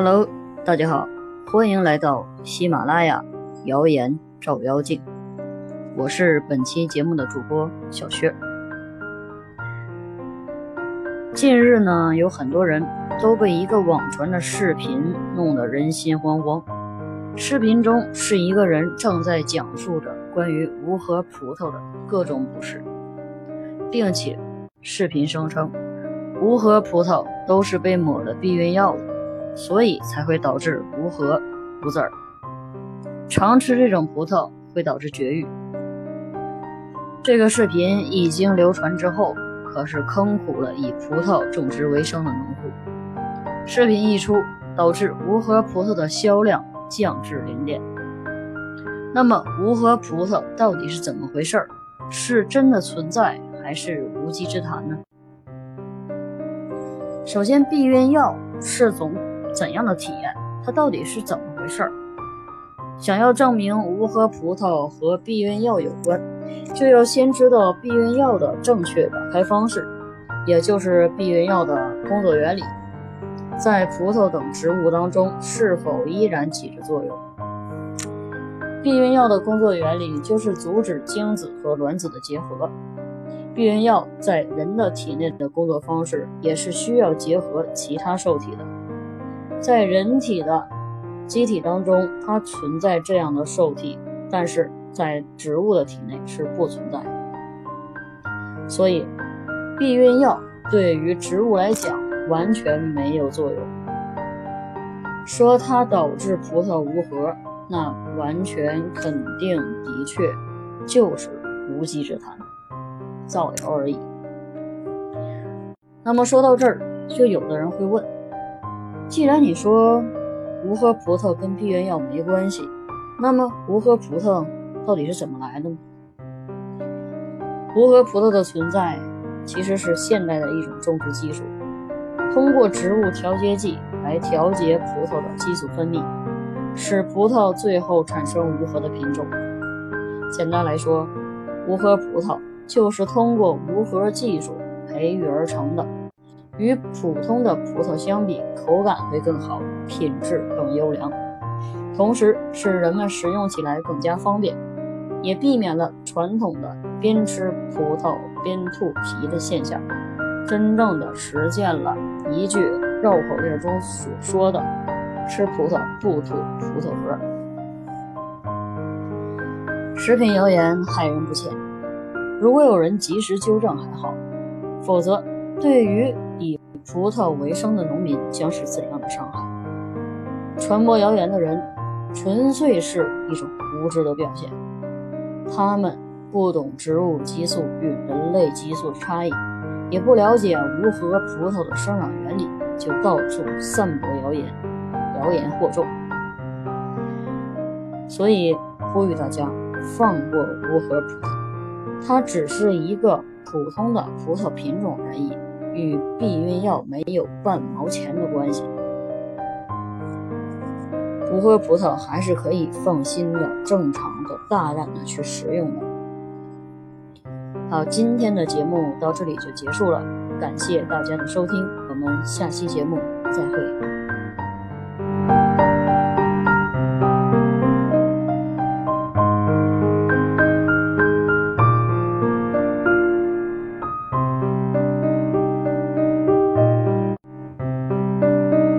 Hello，大家好，欢迎来到喜马拉雅谣言照妖镜，我是本期节目的主播小薛。近日呢，有很多人都被一个网传的视频弄得人心惶惶。视频中是一个人正在讲述着关于无核葡萄的各种不适，并且视频声称无核葡萄都是被抹了避孕药的。所以才会导致无核无籽儿。常吃这种葡萄会导致绝育。这个视频一经流传之后，可是坑苦了以葡萄种植为生的农户。视频一出，导致无核葡萄的销量降至零点。那么，无核葡萄到底是怎么回事儿？是真的存在，还是无稽之谈呢？首先，避孕药是种。怎样的体验？它到底是怎么回事儿？想要证明无核葡萄和避孕药有关，就要先知道避孕药的正确打开方式，也就是避孕药的工作原理，在葡萄等植物当中是否依然起着作用。避孕药的工作原理就是阻止精子和卵子的结合。避孕药在人的体内的工作方式也是需要结合其他受体的。在人体的机体当中，它存在这样的受体，但是在植物的体内是不存在。所以，避孕药对于植物来讲完全没有作用。说它导致葡萄无核，那完全肯定的确就是无稽之谈，造谣而已。那么说到这儿，就有的人会问。既然你说无核葡萄跟避孕药没关系，那么无核葡萄到底是怎么来的呢？无核葡萄的存在其实是现代的一种种植技术，通过植物调节剂来调节葡萄的激素分泌，使葡萄最后产生无核的品种。简单来说，无核葡萄就是通过无核技术培育而成的。与普通的葡萄相比，口感会更好，品质更优良，同时使人们食用起来更加方便，也避免了传统的边吃葡萄边吐皮的现象，真正的实现了一句绕口令中所说的“吃葡萄不吐葡萄核”。食品谣言害人不浅，如果有人及时纠正还好，否则对于。以葡萄为生的农民将是怎样的伤害？传播谣言的人纯粹是一种无知的表现，他们不懂植物激素与人类激素的差异，也不了解无核葡萄的生长原理，就到处散播谣言，谣言惑众。所以呼吁大家放过无核葡萄，它只是一个普通的葡萄品种而已。与避孕药没有半毛钱的关系，不喝葡萄还是可以放心的、正常的、大胆的去食用的。好，今天的节目到这里就结束了，感谢大家的收听，我们下期节目再会。